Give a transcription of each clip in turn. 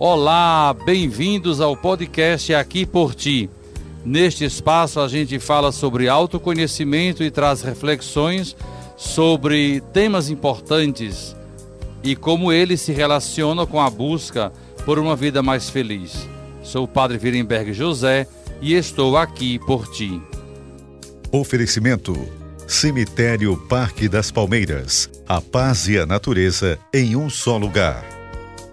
Olá, bem-vindos ao podcast Aqui por Ti. Neste espaço a gente fala sobre autoconhecimento e traz reflexões sobre temas importantes e como eles se relacionam com a busca por uma vida mais feliz. Sou o Padre Virenberg José e estou aqui por ti. Oferecimento: Cemitério Parque das Palmeiras. A paz e a natureza em um só lugar.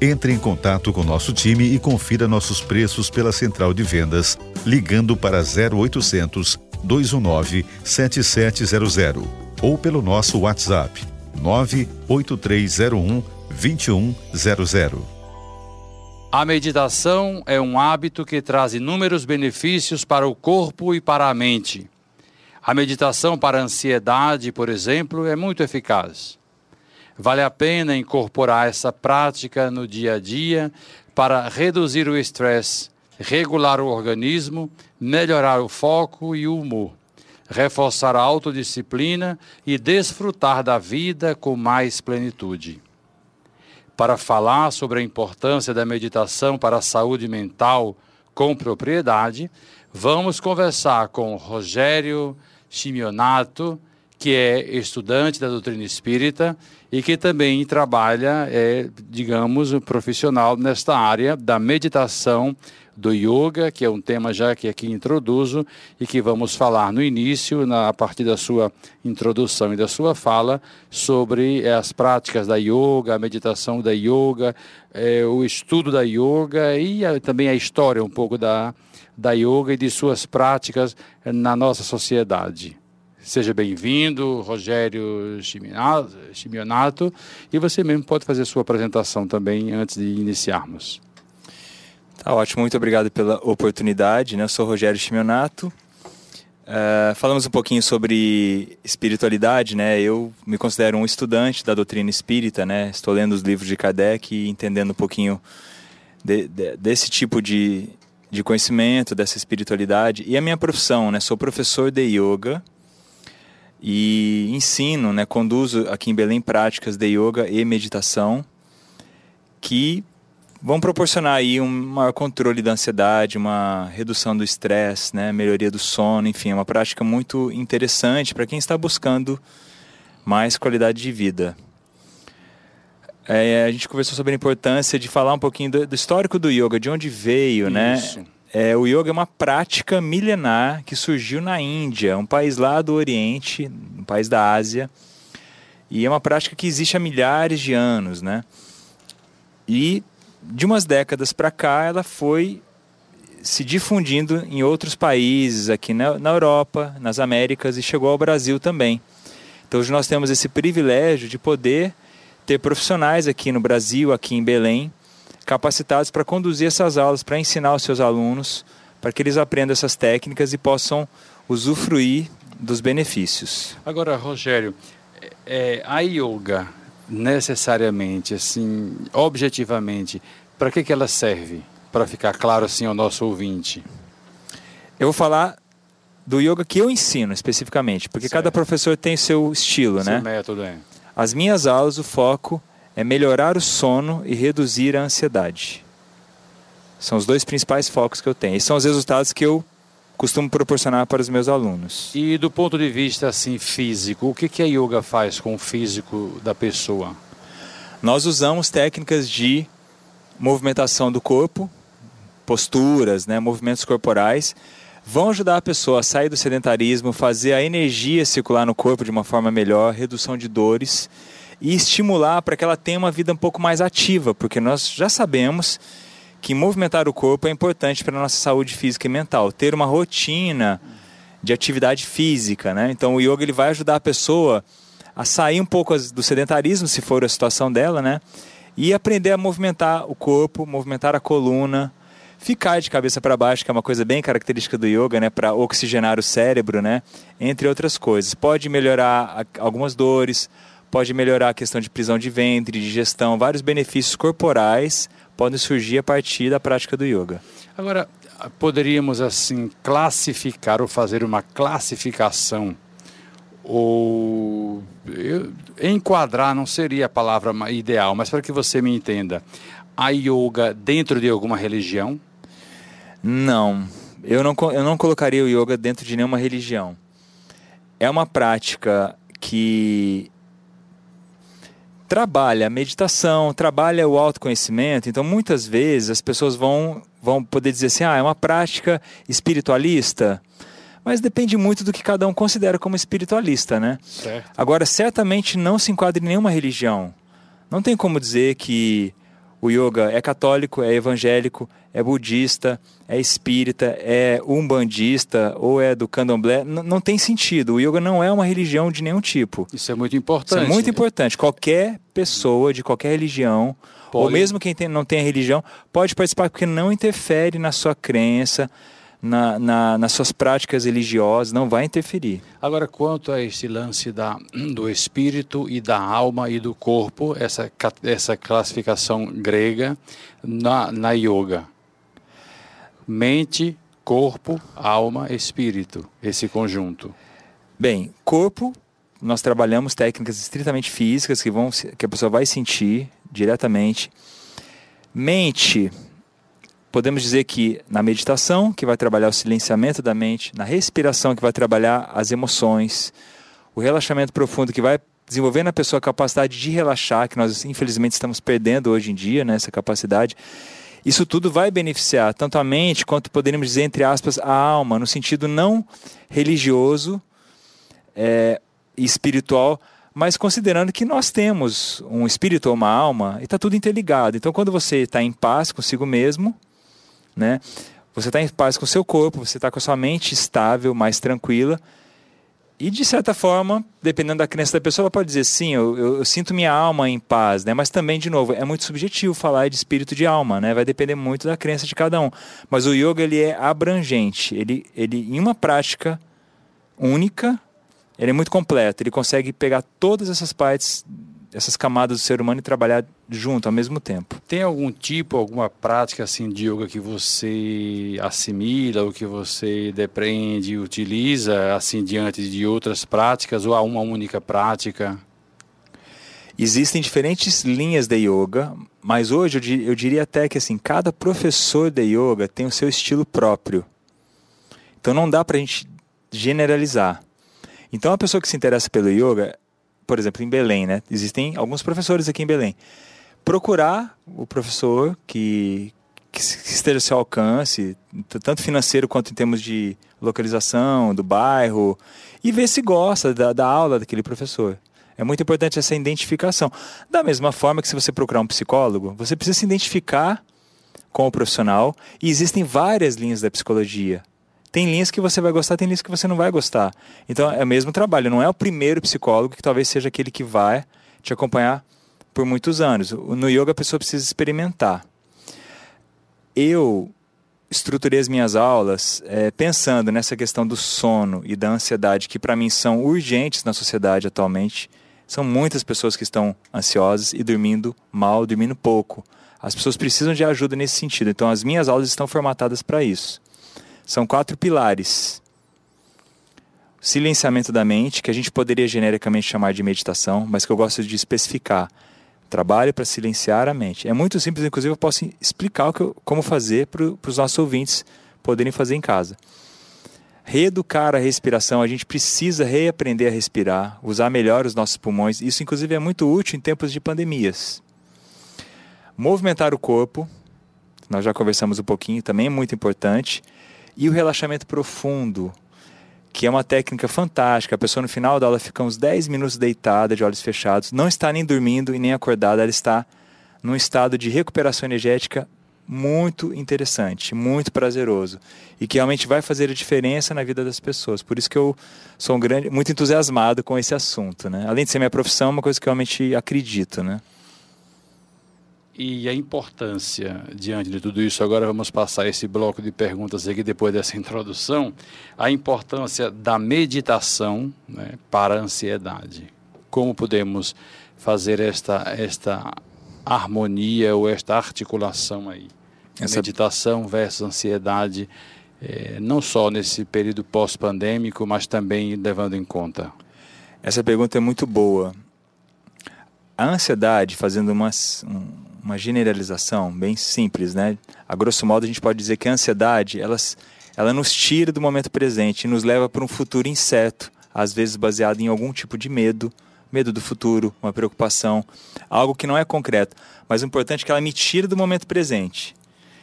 entre em contato com nosso time e confira nossos preços pela central de vendas, ligando para 0800 219 7700 ou pelo nosso WhatsApp 98301 2100. A meditação é um hábito que traz inúmeros benefícios para o corpo e para a mente. A meditação para a ansiedade, por exemplo, é muito eficaz. Vale a pena incorporar essa prática no dia a dia para reduzir o estresse, regular o organismo, melhorar o foco e o humor, reforçar a autodisciplina e desfrutar da vida com mais plenitude. Para falar sobre a importância da meditação para a saúde mental com propriedade, vamos conversar com Rogério Chimionato, que é estudante da doutrina espírita e que também trabalha, é, digamos, um profissional nesta área da meditação do yoga, que é um tema já que aqui introduzo e que vamos falar no início, na, a partir da sua introdução e da sua fala, sobre é, as práticas da yoga, a meditação da yoga, é, o estudo da yoga e a, também a história um pouco da, da yoga e de suas práticas na nossa sociedade. Seja bem-vindo, Rogério Chimionato, e você mesmo pode fazer sua apresentação também antes de iniciarmos. Tá ótimo, muito obrigado pela oportunidade. Né? Eu sou Rogério Chimionato. Uh, falamos um pouquinho sobre espiritualidade, né? Eu me considero um estudante da doutrina espírita, né? Estou lendo os livros de Kardec e entendendo um pouquinho de, de, desse tipo de, de conhecimento, dessa espiritualidade. E a minha profissão, né? Sou professor de yoga e ensino, né, conduzo aqui em Belém práticas de yoga e meditação que vão proporcionar aí um maior controle da ansiedade, uma redução do estresse, né, melhoria do sono, enfim, é uma prática muito interessante para quem está buscando mais qualidade de vida. É, a gente conversou sobre a importância de falar um pouquinho do, do histórico do yoga, de onde veio, né? Isso. né? É, o yoga é uma prática milenar que surgiu na Índia, um país lá do Oriente, um país da Ásia, e é uma prática que existe há milhares de anos, né? E de umas décadas para cá, ela foi se difundindo em outros países, aqui na, na Europa, nas Américas e chegou ao Brasil também. Então hoje nós temos esse privilégio de poder ter profissionais aqui no Brasil, aqui em Belém, capacitados para conduzir essas aulas, para ensinar os seus alunos, para que eles aprendam essas técnicas e possam usufruir dos benefícios. Agora, Rogério, é, a yoga necessariamente, assim, objetivamente, para que, que ela serve? Para ficar claro assim ao nosso ouvinte. Eu vou falar do yoga que eu ensino especificamente, porque certo. cada professor tem seu estilo, seu né? método, é. As minhas aulas, o foco é melhorar o sono e reduzir a ansiedade. São os dois principais focos que eu tenho. E são os resultados que eu costumo proporcionar para os meus alunos. E do ponto de vista assim físico, o que, que a yoga faz com o físico da pessoa? Nós usamos técnicas de movimentação do corpo, posturas, né, movimentos corporais, vão ajudar a pessoa a sair do sedentarismo, fazer a energia circular no corpo de uma forma melhor, redução de dores e estimular para que ela tenha uma vida um pouco mais ativa, porque nós já sabemos que movimentar o corpo é importante para a nossa saúde física e mental, ter uma rotina de atividade física, né? Então o yoga ele vai ajudar a pessoa a sair um pouco do sedentarismo, se for a situação dela, né? E aprender a movimentar o corpo, movimentar a coluna, ficar de cabeça para baixo, que é uma coisa bem característica do yoga, né, para oxigenar o cérebro, né, entre outras coisas. Pode melhorar algumas dores, pode melhorar a questão de prisão de ventre, digestão, vários benefícios corporais podem surgir a partir da prática do yoga. Agora, poderíamos assim classificar ou fazer uma classificação ou eu, enquadrar não seria a palavra ideal, mas para que você me entenda, a yoga dentro de alguma religião? Não, eu não, eu não colocaria o yoga dentro de nenhuma religião. É uma prática que trabalha a meditação, trabalha o autoconhecimento. Então, muitas vezes as pessoas vão, vão poder dizer assim: ah, é uma prática espiritualista. Mas depende muito do que cada um considera como espiritualista, né? Certo. Agora, certamente não se enquadra em nenhuma religião. Não tem como dizer que o yoga é católico, é evangélico, é budista, é espírita, é umbandista ou é do candomblé. N não tem sentido. O yoga não é uma religião de nenhum tipo. Isso é muito importante. Isso é muito importante. Qualquer pessoa de qualquer religião, pode. ou mesmo quem tem, não tem religião, pode participar porque não interfere na sua crença, na, na, nas suas práticas religiosas, não vai interferir. Agora, quanto a esse lance da, do espírito e da alma e do corpo, essa, essa classificação grega na, na yoga. Mente, corpo, alma, espírito, esse conjunto. Bem, corpo, nós trabalhamos técnicas estritamente físicas que, vão, que a pessoa vai sentir diretamente. Mente, podemos dizer que na meditação, que vai trabalhar o silenciamento da mente, na respiração, que vai trabalhar as emoções, o relaxamento profundo, que vai desenvolver na pessoa a capacidade de relaxar, que nós infelizmente estamos perdendo hoje em dia, né, essa capacidade. Isso tudo vai beneficiar tanto a mente quanto poderíamos dizer, entre aspas, a alma, no sentido não religioso é, e espiritual, mas considerando que nós temos um espírito ou uma alma e está tudo interligado. Então, quando você está em paz consigo mesmo, né? Você está em paz com o seu corpo, você está com a sua mente estável, mais tranquila. E de certa forma, dependendo da crença da pessoa, ela pode dizer sim, eu, eu, eu, sinto minha alma em paz, né? Mas também, de novo, é muito subjetivo falar de espírito de alma, né? Vai depender muito da crença de cada um. Mas o yoga ele é abrangente, ele, ele em uma prática única, ele é muito completo. Ele consegue pegar todas essas partes essas camadas do ser humano e trabalhar junto ao mesmo tempo. Tem algum tipo, alguma prática assim de yoga que você assimila ou que você depreende e utiliza assim diante de outras práticas ou há uma única prática? Existem diferentes linhas de yoga, mas hoje eu, eu diria até que assim, cada professor de yoga tem o seu estilo próprio. Então não dá para a gente generalizar. Então a pessoa que se interessa pelo yoga, por exemplo, em Belém, né? Existem alguns professores aqui em Belém. Procurar o professor que, que esteja ao seu alcance, tanto financeiro quanto em termos de localização, do bairro, e ver se gosta da, da aula daquele professor. É muito importante essa identificação. Da mesma forma que se você procurar um psicólogo, você precisa se identificar com o profissional e existem várias linhas da psicologia. Tem linhas que você vai gostar, tem linhas que você não vai gostar. Então é o mesmo trabalho, não é o primeiro psicólogo que talvez seja aquele que vai te acompanhar por muitos anos. No yoga a pessoa precisa experimentar. Eu estruturei as minhas aulas é, pensando nessa questão do sono e da ansiedade, que para mim são urgentes na sociedade atualmente. São muitas pessoas que estão ansiosas e dormindo mal, dormindo pouco. As pessoas precisam de ajuda nesse sentido. Então as minhas aulas estão formatadas para isso. São quatro pilares. Silenciamento da mente, que a gente poderia genericamente chamar de meditação, mas que eu gosto de especificar. Trabalho para silenciar a mente. É muito simples, inclusive eu posso explicar eu, como fazer para os nossos ouvintes poderem fazer em casa. Reeducar a respiração, a gente precisa reaprender a respirar, usar melhor os nossos pulmões. Isso, inclusive, é muito útil em tempos de pandemias. Movimentar o corpo, nós já conversamos um pouquinho, também é muito importante. E o relaxamento profundo, que é uma técnica fantástica. A pessoa no final da aula fica uns 10 minutos deitada, de olhos fechados, não está nem dormindo e nem acordada, ela está num estado de recuperação energética muito interessante, muito prazeroso e que realmente vai fazer a diferença na vida das pessoas. Por isso que eu sou um grande, muito entusiasmado com esse assunto, né? Além de ser minha profissão, é uma coisa que eu realmente acredito, né? E a importância, diante de tudo isso, agora vamos passar esse bloco de perguntas aqui depois dessa introdução, a importância da meditação né, para a ansiedade. Como podemos fazer esta, esta harmonia ou esta articulação aí? Essa... Meditação versus ansiedade, é, não só nesse período pós-pandêmico, mas também levando em conta. Essa pergunta é muito boa. A ansiedade, fazendo uma, uma generalização bem simples, né? A grosso modo, a gente pode dizer que a ansiedade, ela, ela nos tira do momento presente e nos leva para um futuro incerto, às vezes baseado em algum tipo de medo, medo do futuro, uma preocupação, algo que não é concreto, mas o importante é que ela me tira do momento presente.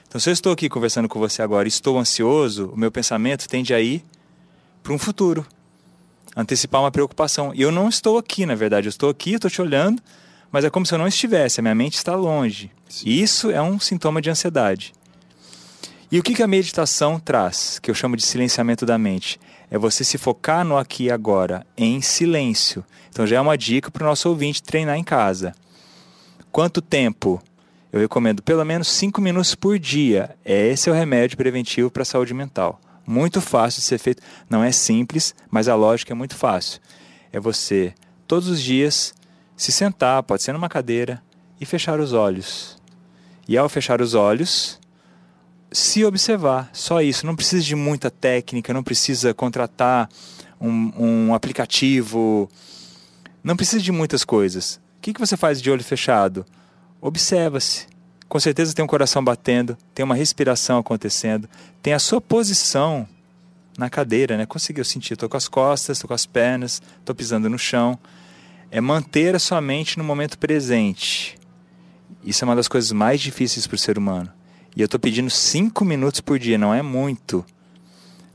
Então, se eu estou aqui conversando com você agora e estou ansioso, o meu pensamento tende a ir para um futuro, antecipar uma preocupação. E eu não estou aqui, na verdade, eu estou aqui, estou te olhando, mas é como se eu não estivesse, a minha mente está longe. E isso é um sintoma de ansiedade. E o que, que a meditação traz, que eu chamo de silenciamento da mente? É você se focar no aqui e agora, em silêncio. Então já é uma dica para o nosso ouvinte treinar em casa. Quanto tempo? Eu recomendo pelo menos 5 minutos por dia. Esse é o remédio preventivo para a saúde mental. Muito fácil de ser feito. Não é simples, mas a lógica é muito fácil. É você, todos os dias, se sentar, pode ser numa cadeira, e fechar os olhos. E ao fechar os olhos, se observar. Só isso. Não precisa de muita técnica, não precisa contratar um, um aplicativo. Não precisa de muitas coisas. O que, que você faz de olho fechado? Observa-se. Com certeza tem um coração batendo, tem uma respiração acontecendo, tem a sua posição na cadeira, né? Conseguiu sentir? Estou com as costas, estou com as pernas, estou pisando no chão. É manter a sua mente no momento presente. Isso é uma das coisas mais difíceis para o ser humano. E eu estou pedindo cinco minutos por dia, não é muito.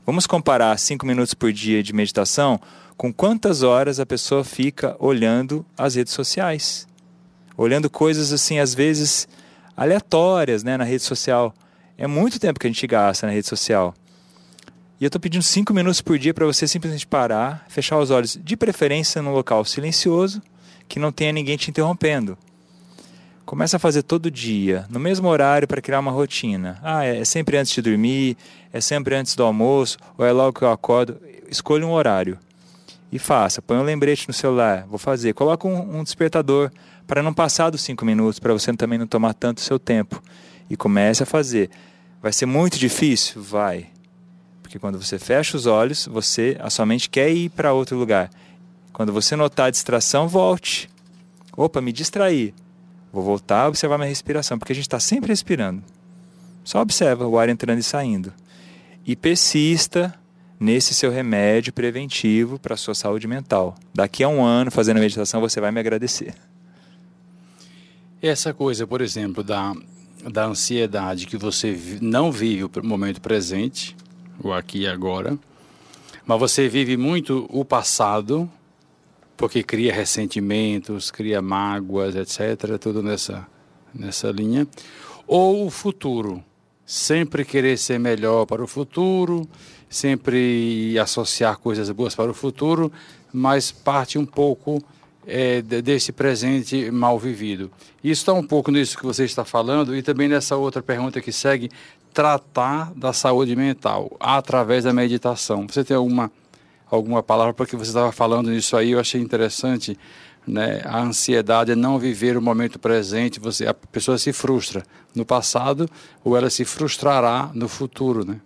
Vamos comparar cinco minutos por dia de meditação com quantas horas a pessoa fica olhando as redes sociais olhando coisas assim, às vezes aleatórias né, na rede social. É muito tempo que a gente gasta na rede social. E eu estou pedindo cinco minutos por dia para você simplesmente parar, fechar os olhos, de preferência num local silencioso, que não tenha ninguém te interrompendo. Começa a fazer todo dia, no mesmo horário, para criar uma rotina. Ah, é, é sempre antes de dormir, é sempre antes do almoço, ou é logo que eu acordo. Escolha um horário e faça. Põe um lembrete no celular, vou fazer. Coloca um, um despertador para não passar dos cinco minutos, para você também não tomar tanto seu tempo. E comece a fazer. Vai ser muito difícil? Vai. Porque quando você fecha os olhos, você a sua mente quer ir para outro lugar. Quando você notar a distração, volte. Opa, me distraí. Vou voltar a observar minha respiração, porque a gente está sempre respirando. Só observa o ar entrando e saindo. E persista nesse seu remédio preventivo para a sua saúde mental. Daqui a um ano, fazendo meditação, você vai me agradecer. Essa coisa, por exemplo, da, da ansiedade que você não vive o momento presente, o aqui e agora, mas você vive muito o passado, porque cria ressentimentos, cria mágoas, etc., tudo nessa, nessa linha, ou o futuro, sempre querer ser melhor para o futuro, sempre associar coisas boas para o futuro, mas parte um pouco é, desse presente mal vivido. Isso está um pouco nisso que você está falando e também nessa outra pergunta que segue, tratar da saúde mental através da meditação. Você tem alguma, alguma palavra, porque você estava falando nisso aí, eu achei interessante, né? a ansiedade é não viver o momento presente, você, a pessoa se frustra no passado ou ela se frustrará no futuro, né?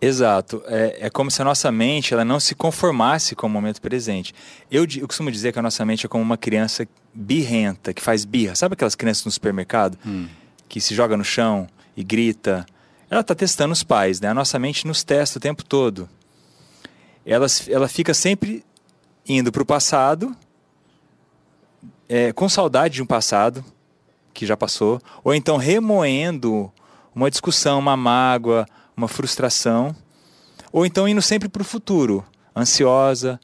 Exato. É, é como se a nossa mente ela não se conformasse com o momento presente. Eu, eu costumo dizer que a nossa mente é como uma criança birrenta, que faz birra. Sabe aquelas crianças no supermercado? Hum. Que se joga no chão e grita. Ela está testando os pais, né? A nossa mente nos testa o tempo todo. Ela, ela fica sempre indo para o passado, é, com saudade de um passado que já passou, ou então remoendo uma discussão, uma mágoa, uma frustração, ou então indo sempre para o futuro, ansiosa,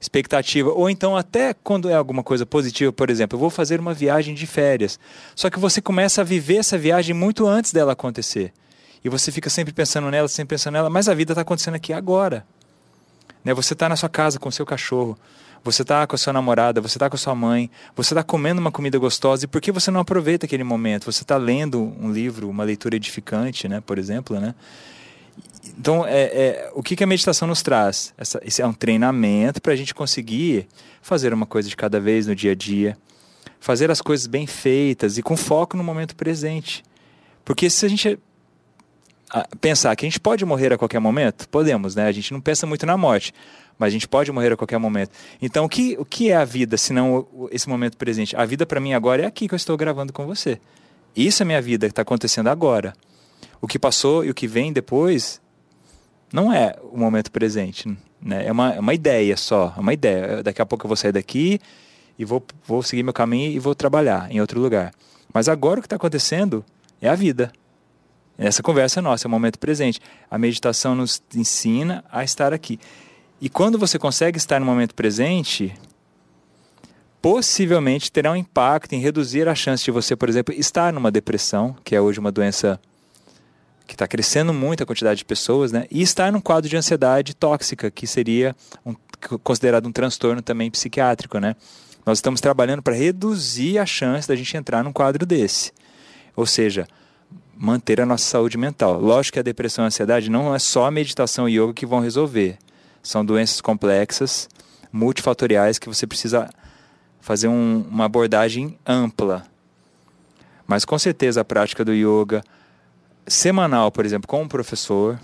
expectativa, ou então até quando é alguma coisa positiva, por exemplo, eu vou fazer uma viagem de férias. Só que você começa a viver essa viagem muito antes dela acontecer. E você fica sempre pensando nela, sempre pensando nela, mas a vida está acontecendo aqui agora. Né? Você está na sua casa com o seu cachorro, Você está com a sua namorada, você está com a sua mãe, você está comendo uma comida gostosa e por que você não aproveita aquele momento? Você está lendo um livro, uma leitura edificante, né, por exemplo, né? Então, é, é, o que, que a meditação nos traz? Essa, esse é um treinamento para a gente conseguir fazer uma coisa de cada vez no dia a dia, fazer as coisas bem feitas e com foco no momento presente. Porque se a gente pensar que a gente pode morrer a qualquer momento, podemos, né? A gente não pensa muito na morte, mas a gente pode morrer a qualquer momento. Então, o que, o que é a vida, se não esse momento presente? A vida para mim agora é aqui que eu estou gravando com você. Isso é minha vida que está acontecendo agora. O que passou e o que vem depois não é o momento presente. Né? É, uma, é uma ideia só, é uma ideia. Daqui a pouco eu vou sair daqui e vou, vou seguir meu caminho e vou trabalhar em outro lugar. Mas agora o que está acontecendo é a vida. Essa conversa é nossa, é o momento presente. A meditação nos ensina a estar aqui. E quando você consegue estar no momento presente, possivelmente terá um impacto em reduzir a chance de você, por exemplo, estar numa depressão, que é hoje uma doença que está crescendo muito a quantidade de pessoas, né? E estar num quadro de ansiedade tóxica, que seria um, considerado um transtorno também psiquiátrico, né? Nós estamos trabalhando para reduzir a chance da gente entrar num quadro desse. Ou seja, manter a nossa saúde mental. Lógico que a depressão e a ansiedade não é só a meditação e yoga que vão resolver. São doenças complexas, multifatoriais, que você precisa fazer um, uma abordagem ampla. Mas com certeza a prática do yoga semanal, por exemplo, com um professor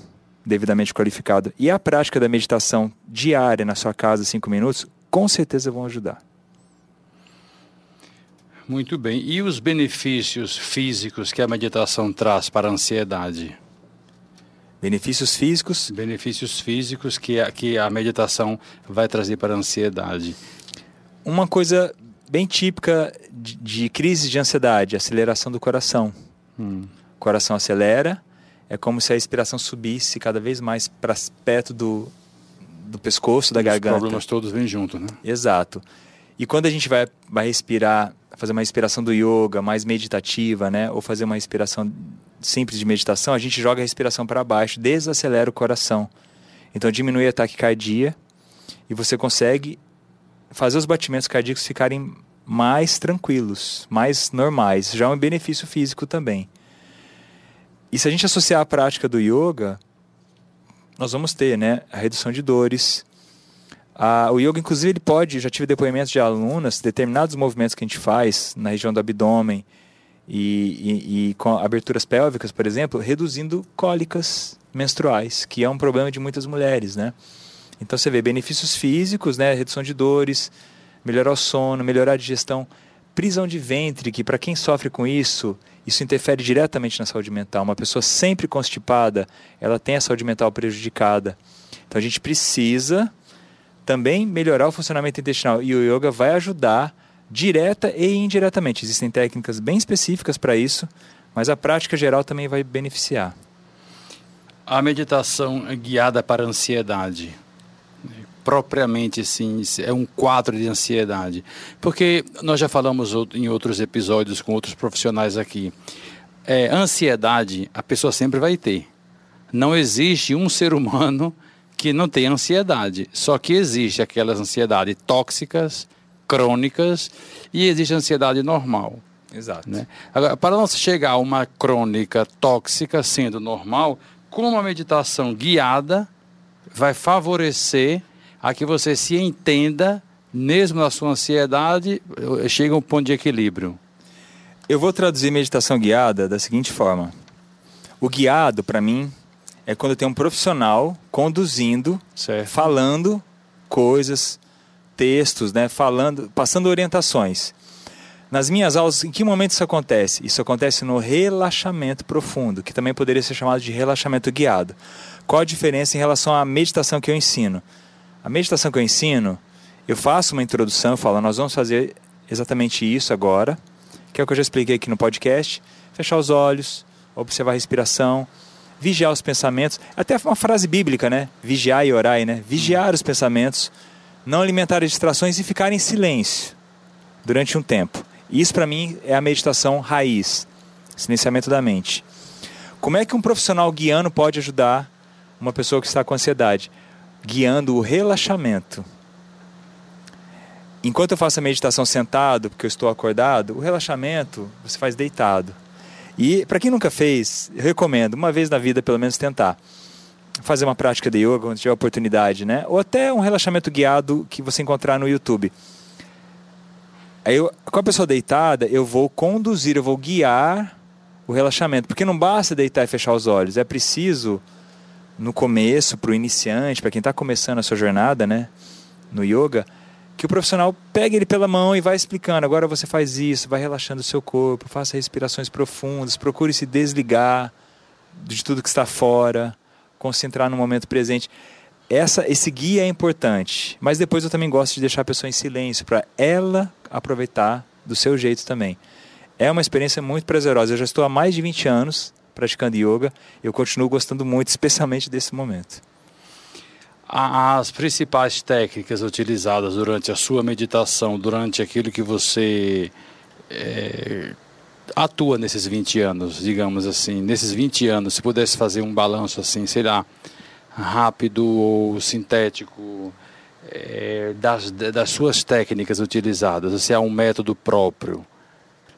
devidamente qualificado, e a prática da meditação diária na sua casa, cinco minutos, com certeza vão ajudar. Muito bem. E os benefícios físicos que a meditação traz para a ansiedade? Benefícios físicos? Benefícios físicos que a, que a meditação vai trazer para a ansiedade. Uma coisa bem típica de, de crise de ansiedade, aceleração do coração. Hum. O coração acelera, é como se a respiração subisse cada vez mais para perto do, do pescoço, da Os garganta. Os problemas todos vêm junto, né? Exato. E quando a gente vai, vai respirar fazer uma respiração do yoga mais meditativa, né? Ou fazer uma respiração simples de meditação, a gente joga a respiração para baixo, desacelera o coração. Então diminui a taquicardia e você consegue fazer os batimentos cardíacos ficarem mais tranquilos, mais normais. Já é um benefício físico também. E se a gente associar a prática do yoga, nós vamos ter, né, a redução de dores, ah, o yoga, inclusive, ele pode, já tive depoimentos de alunas, determinados movimentos que a gente faz na região do abdômen e, e, e com aberturas pélvicas, por exemplo, reduzindo cólicas menstruais, que é um problema de muitas mulheres, né? Então você vê benefícios físicos, né? Redução de dores, melhorar o sono, melhorar a digestão, prisão de ventre, que para quem sofre com isso, isso interfere diretamente na saúde mental. Uma pessoa sempre constipada, ela tem a saúde mental prejudicada. Então a gente precisa também melhorar o funcionamento intestinal. E o yoga vai ajudar direta e indiretamente. Existem técnicas bem específicas para isso, mas a prática geral também vai beneficiar. A meditação guiada para a ansiedade, propriamente sim, é um quadro de ansiedade. Porque nós já falamos em outros episódios com outros profissionais aqui. É, ansiedade a pessoa sempre vai ter. Não existe um ser humano que não tem ansiedade. Só que existe aquelas ansiedades tóxicas, crônicas, e existe a ansiedade normal. Exato. Né? Agora, para não chegar a uma crônica tóxica sendo normal, com uma meditação guiada, vai favorecer a que você se entenda, mesmo na sua ansiedade, chega a um ponto de equilíbrio. Eu vou traduzir meditação guiada da seguinte forma: o guiado, para mim, é quando tem um profissional conduzindo, certo. falando coisas, textos, né, falando, passando orientações. Nas minhas aulas, em que momento isso acontece? Isso acontece no relaxamento profundo, que também poderia ser chamado de relaxamento guiado. Qual a diferença em relação à meditação que eu ensino? A meditação que eu ensino, eu faço uma introdução, falo, nós vamos fazer exatamente isso agora, que é o que eu já expliquei aqui no podcast. Fechar os olhos, observar a respiração, vigiar os pensamentos. Até uma frase bíblica, né? Vigiar e orar, né? Vigiar os pensamentos, não alimentar as distrações e ficar em silêncio durante um tempo. Isso para mim é a meditação raiz, silenciamento da mente. Como é que um profissional guiando pode ajudar uma pessoa que está com ansiedade? Guiando o relaxamento. enquanto eu faço a meditação sentado, porque eu estou acordado, o relaxamento você faz deitado. E para quem nunca fez, eu recomendo, uma vez na vida pelo menos tentar. Fazer uma prática de yoga quando tiver oportunidade, né? Ou até um relaxamento guiado que você encontrar no YouTube. Aí eu, com a pessoa deitada, eu vou conduzir, eu vou guiar o relaxamento. Porque não basta deitar e fechar os olhos. É preciso, no começo, para o iniciante, para quem está começando a sua jornada, né? No yoga, que o profissional pegue ele pela mão e vai explicando. Agora você faz isso, vai relaxando o seu corpo, faça respirações profundas, procure se desligar de tudo que está fora, concentrar no momento presente. Essa, esse guia é importante, mas depois eu também gosto de deixar a pessoa em silêncio para ela aproveitar do seu jeito também. É uma experiência muito prazerosa. Eu já estou há mais de 20 anos praticando yoga. Eu continuo gostando muito, especialmente desse momento as principais técnicas utilizadas durante a sua meditação, durante aquilo que você é, atua nesses 20 anos, digamos assim, nesses 20 anos, se pudesse fazer um balanço assim, sei lá, rápido ou sintético, é, das, das suas técnicas utilizadas, se há um método próprio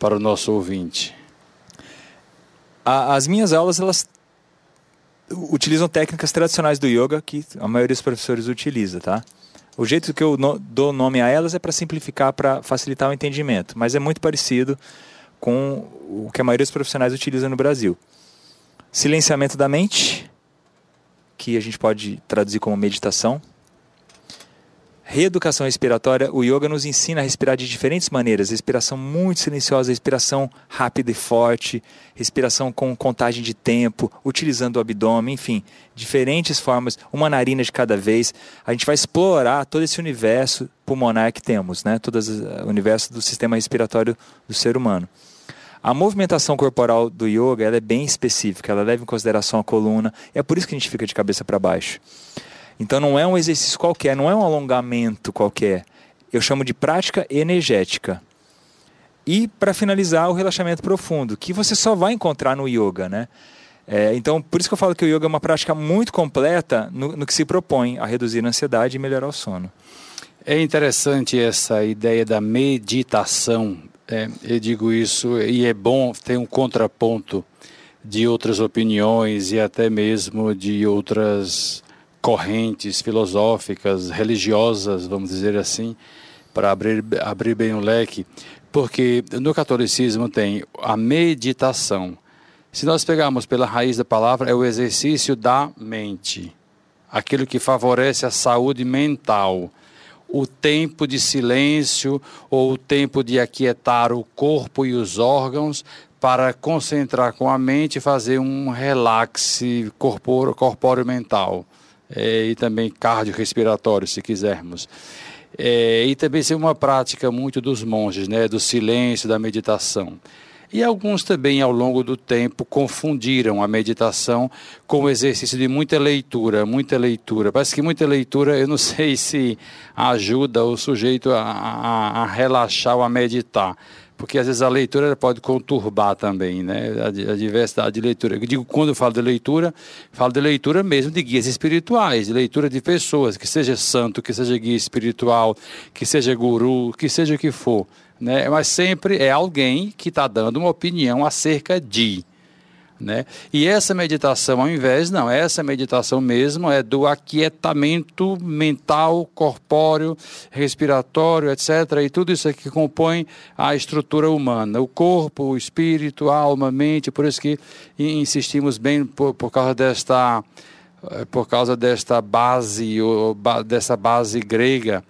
para o nosso ouvinte? As minhas aulas, elas utilizam técnicas tradicionais do yoga que a maioria dos professores utiliza, tá? O jeito que eu no, dou nome a elas é para simplificar, para facilitar o entendimento, mas é muito parecido com o que a maioria dos profissionais utiliza no Brasil. Silenciamento da mente, que a gente pode traduzir como meditação, Reeducação respiratória, o yoga nos ensina a respirar de diferentes maneiras. Respiração muito silenciosa, respiração rápida e forte, respiração com contagem de tempo, utilizando o abdômen, enfim, diferentes formas, uma narina de cada vez. A gente vai explorar todo esse universo pulmonar que temos, né? todo o universo do sistema respiratório do ser humano. A movimentação corporal do yoga ela é bem específica, ela leva em consideração a coluna, é por isso que a gente fica de cabeça para baixo. Então não é um exercício qualquer, não é um alongamento qualquer. Eu chamo de prática energética. E para finalizar, o relaxamento profundo, que você só vai encontrar no yoga, né? É, então, por isso que eu falo que o yoga é uma prática muito completa no, no que se propõe a reduzir a ansiedade e melhorar o sono. É interessante essa ideia da meditação. É, eu digo isso e é bom ter um contraponto de outras opiniões e até mesmo de outras correntes filosóficas, religiosas, vamos dizer assim, para abrir, abrir bem o leque, porque no catolicismo tem a meditação. Se nós pegarmos pela raiz da palavra, é o exercício da mente, aquilo que favorece a saúde mental. O tempo de silêncio ou o tempo de aquietar o corpo e os órgãos para concentrar com a mente e fazer um relaxe corpóreo, corpóreo mental é, e também cardiorrespiratório, se quisermos. É, e também ser uma prática muito dos monges, né, do silêncio, da meditação. E alguns também, ao longo do tempo, confundiram a meditação com o exercício de muita leitura, muita leitura. Parece que muita leitura, eu não sei se ajuda o sujeito a, a, a relaxar ou a meditar porque às vezes a leitura pode conturbar também, né? A, diversidade de leitura. Eu digo, quando eu falo de leitura, falo de leitura mesmo de guias espirituais, de leitura de pessoas, que seja santo, que seja guia espiritual, que seja guru, que seja o que for. Né? Mas sempre é alguém que está dando uma opinião acerca de. Né? E essa meditação, ao invés, não, essa meditação mesmo é do aquietamento mental, corpóreo, respiratório, etc. E tudo isso aqui compõe a estrutura humana, o corpo, o espírito, a alma, a mente. Por isso que insistimos bem por, por causa desta eh, por causa desta base, dessa base grega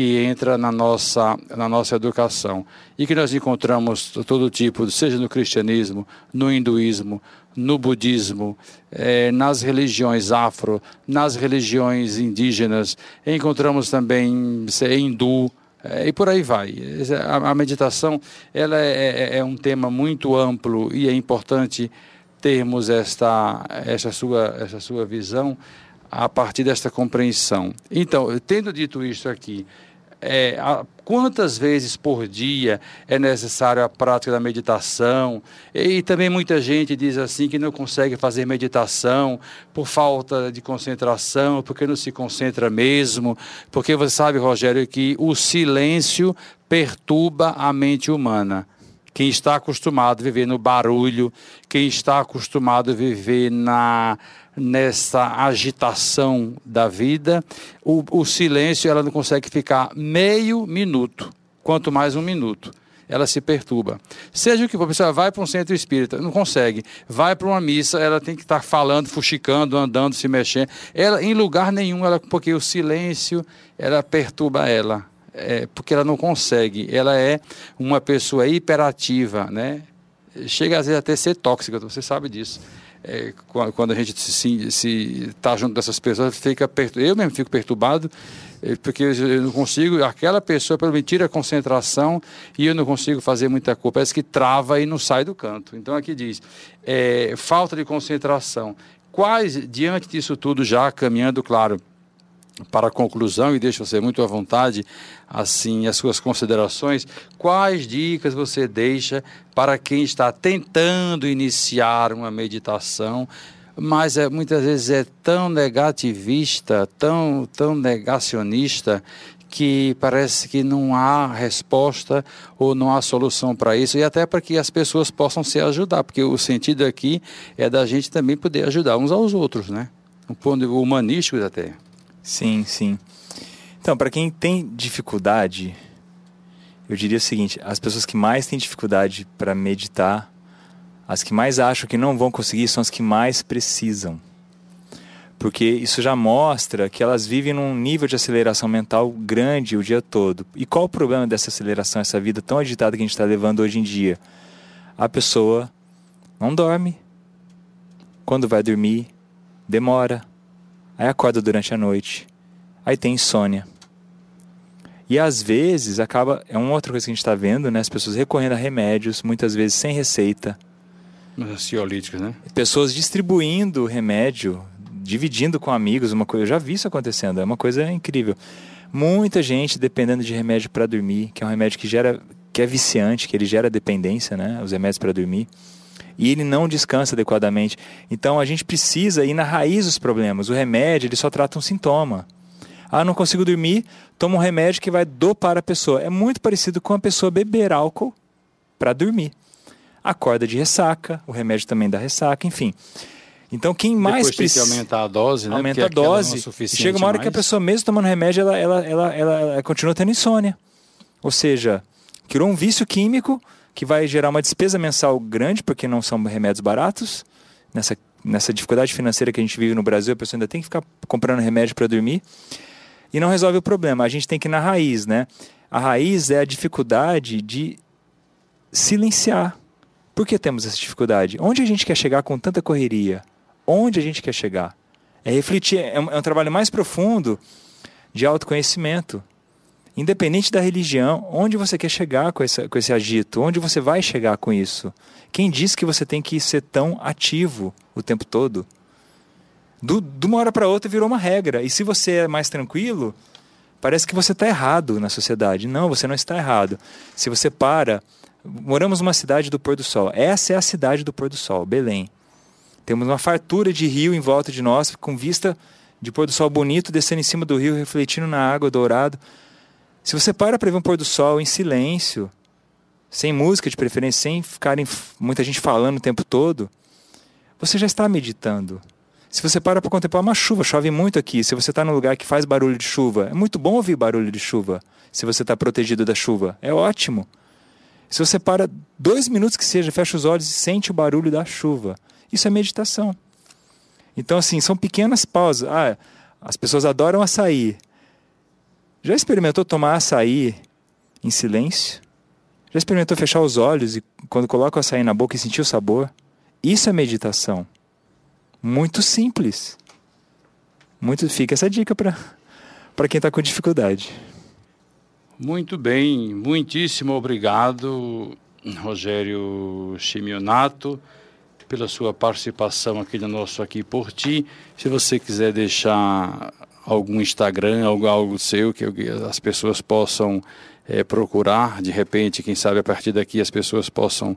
que entra na nossa, na nossa educação e que nós encontramos todo tipo, seja no cristianismo, no hinduísmo, no budismo, eh, nas religiões afro, nas religiões indígenas, encontramos também é hindu, eh, e por aí vai. A, a meditação ela é, é, é, um tema muito amplo e é importante termos esta, essa, sua, essa sua visão a partir desta compreensão. Então, tendo dito isso aqui, é, a, quantas vezes por dia é necessário a prática da meditação. E, também muita gente diz assim que não consegue fazer meditação por falta de concentração, porque não se concentra mesmo, porque você sabe, Rogério, que o silêncio perturba a mente humana. Quem está acostumado a viver no barulho, quem está acostumado a viver na nessa agitação da vida, o, o silêncio ela não consegue ficar meio minuto, quanto mais um minuto ela se perturba. Seja o que for, a pessoa vai para um centro espírita, não consegue. Vai para uma missa, ela tem que estar falando, fuxicando, andando, se mexendo. Ela, em lugar nenhum, ela, porque o silêncio, ela perturba ela. É, porque ela não consegue. Ela é uma pessoa hiperativa, né? Chega às vezes até ser tóxica, você sabe disso é, quando a gente se está junto dessas pessoas, fica eu mesmo fico perturbado, é, porque eu não consigo, aquela pessoa pelo me tira a concentração e eu não consigo fazer muita coisa, parece que trava e não sai do canto. Então aqui diz, é, falta de concentração. Quais, diante disso tudo, já caminhando, claro, para a conclusão, e deixa você muito à vontade, assim, as suas considerações, quais dicas você deixa para quem está tentando iniciar uma meditação, mas é, muitas vezes é tão negativista, tão, tão negacionista, que parece que não há resposta ou não há solução para isso, e até para que as pessoas possam se ajudar, porque o sentido aqui é da gente também poder ajudar uns aos outros, né? Um ponto humanístico até. Sim, sim. Então, para quem tem dificuldade, eu diria o seguinte: as pessoas que mais têm dificuldade para meditar, as que mais acham que não vão conseguir, são as que mais precisam. Porque isso já mostra que elas vivem num nível de aceleração mental grande o dia todo. E qual o problema dessa aceleração, essa vida tão agitada que a gente está levando hoje em dia? A pessoa não dorme. Quando vai dormir, demora aí acorda durante a noite, aí tem insônia. E às vezes acaba, é uma outra coisa que a gente está vendo, né? As pessoas recorrendo a remédios, muitas vezes sem receita. Ansiolíticos, né? Pessoas distribuindo remédio, dividindo com amigos, uma coisa. Eu já vi isso acontecendo, é uma coisa incrível. Muita gente dependendo de remédio para dormir, que é um remédio que gera, que é viciante, que ele gera dependência, né? Os remédios para dormir e ele não descansa adequadamente. Então a gente precisa ir na raiz dos problemas. O remédio ele só trata um sintoma. Ah, não consigo dormir, toma um remédio que vai dopar a pessoa. É muito parecido com a pessoa beber álcool para dormir. Acorda de ressaca, o remédio também dá ressaca, enfim. Então quem mais precisa aumentar a dose, né? Aumenta a dose. É chega uma hora mais. que a pessoa mesmo tomando remédio, ela, ela, ela, ela, ela continua tendo insônia. Ou seja, criou um vício químico que vai gerar uma despesa mensal grande, porque não são remédios baratos. Nessa, nessa dificuldade financeira que a gente vive no Brasil, a pessoa ainda tem que ficar comprando remédio para dormir. E não resolve o problema. A gente tem que ir na raiz, né? A raiz é a dificuldade de silenciar. Por que temos essa dificuldade? Onde a gente quer chegar com tanta correria? Onde a gente quer chegar? É refletir, é um, é um trabalho mais profundo de autoconhecimento. Independente da religião, onde você quer chegar com esse, com esse agito? Onde você vai chegar com isso? Quem diz que você tem que ser tão ativo o tempo todo? Do, de uma hora para outra virou uma regra. E se você é mais tranquilo, parece que você está errado na sociedade. Não, você não está errado. Se você para. Moramos numa cidade do pôr do sol. Essa é a cidade do pôr do sol, Belém. Temos uma fartura de rio em volta de nós, com vista de pôr do sol bonito descendo em cima do rio, refletindo na água dourado. Se você para para ver um pôr do sol em silêncio, sem música de preferência, sem ficar muita gente falando o tempo todo, você já está meditando. Se você para para contemplar uma chuva, chove muito aqui. Se você está num lugar que faz barulho de chuva, é muito bom ouvir barulho de chuva. Se você está protegido da chuva, é ótimo. Se você para dois minutos que seja, fecha os olhos e sente o barulho da chuva, isso é meditação. Então, assim, são pequenas pausas. Ah, as pessoas adoram açaí. Já experimentou tomar açaí em silêncio? Já experimentou fechar os olhos e quando coloca o açaí na boca e sentir o sabor? Isso é meditação. Muito simples. Muito fica essa dica para para quem está com dificuldade. Muito bem, muitíssimo obrigado, Rogério Chimionato, pela sua participação aqui no nosso Aqui por Ti. Se você quiser deixar algum Instagram, algo, algo seu que as pessoas possam é, procurar, de repente, quem sabe a partir daqui as pessoas possam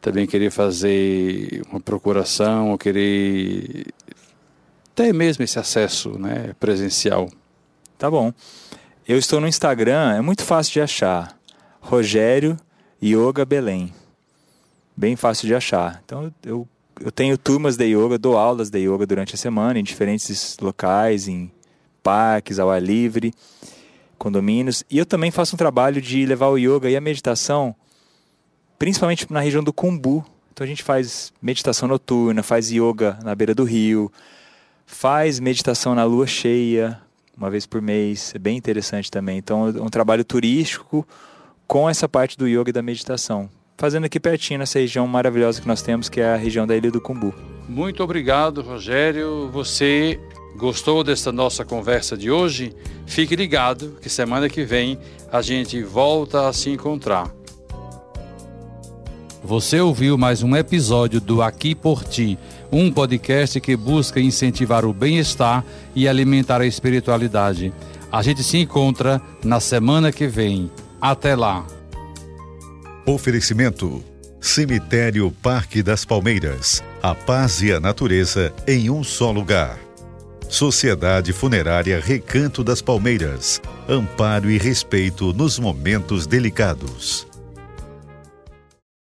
também querer fazer uma procuração ou querer ter mesmo esse acesso né, presencial. Tá bom. Eu estou no Instagram, é muito fácil de achar. Rogério Yoga Belém. Bem fácil de achar. Então eu, eu tenho turmas de yoga, dou aulas de yoga durante a semana em diferentes locais, em parques, ao ar livre, condomínios. E eu também faço um trabalho de levar o yoga e a meditação, principalmente na região do Kumbu. Então a gente faz meditação noturna, faz yoga na beira do rio, faz meditação na lua cheia, uma vez por mês. É bem interessante também. Então é um trabalho turístico com essa parte do yoga e da meditação. Fazendo aqui pertinho nessa região maravilhosa que nós temos, que é a região da Ilha do Cumbu. Muito obrigado, Rogério. Você gostou desta nossa conversa de hoje? Fique ligado que semana que vem a gente volta a se encontrar. Você ouviu mais um episódio do Aqui por Ti, um podcast que busca incentivar o bem-estar e alimentar a espiritualidade. A gente se encontra na semana que vem. Até lá. Oferecimento: Cemitério Parque das Palmeiras. A paz e a natureza em um só lugar. Sociedade Funerária Recanto das Palmeiras. Amparo e respeito nos momentos delicados.